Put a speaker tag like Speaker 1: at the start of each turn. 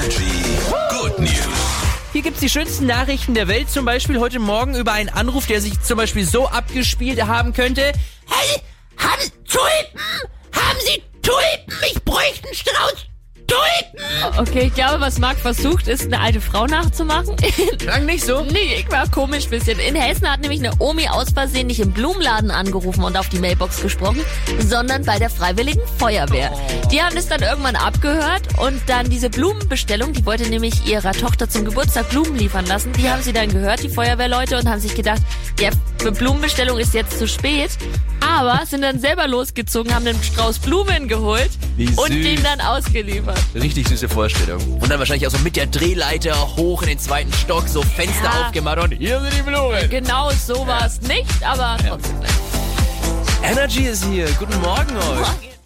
Speaker 1: Energy Good News.
Speaker 2: Hier gibt's die schönsten Nachrichten der Welt, zum Beispiel heute Morgen über einen Anruf, der sich zum Beispiel so abgespielt haben könnte. Hey, haben Tulpen? Haben Sie Tulpen? Ich bräuchte einen Strauß.
Speaker 3: Okay, ich glaube, was Marc versucht, ist eine alte Frau nachzumachen.
Speaker 2: Klang nicht so?
Speaker 3: nee, war komisch bisschen. In Hessen hat nämlich eine Omi aus Versehen nicht im Blumenladen angerufen und auf die Mailbox gesprochen, sondern bei der Freiwilligen Feuerwehr. Die haben es dann irgendwann abgehört und dann diese Blumenbestellung, die wollte nämlich ihrer Tochter zum Geburtstag Blumen liefern lassen. Die haben sie dann gehört, die Feuerwehrleute, und haben sich gedacht, ja, für Blumenbestellung ist jetzt zu spät. Aber sind dann selber losgezogen, haben einen Strauß Blumen geholt und den dann ausgeliefert.
Speaker 2: Richtig süße Vorstellung. Und dann wahrscheinlich auch so mit der Drehleiter hoch in den zweiten Stock, so Fenster
Speaker 3: Ja.
Speaker 2: aufgemacht und hier sind die Blumen.
Speaker 3: Genau so war es nicht, aber trotzdem.
Speaker 2: Energy ist hier. Guten Morgen euch.
Speaker 3: Morgen.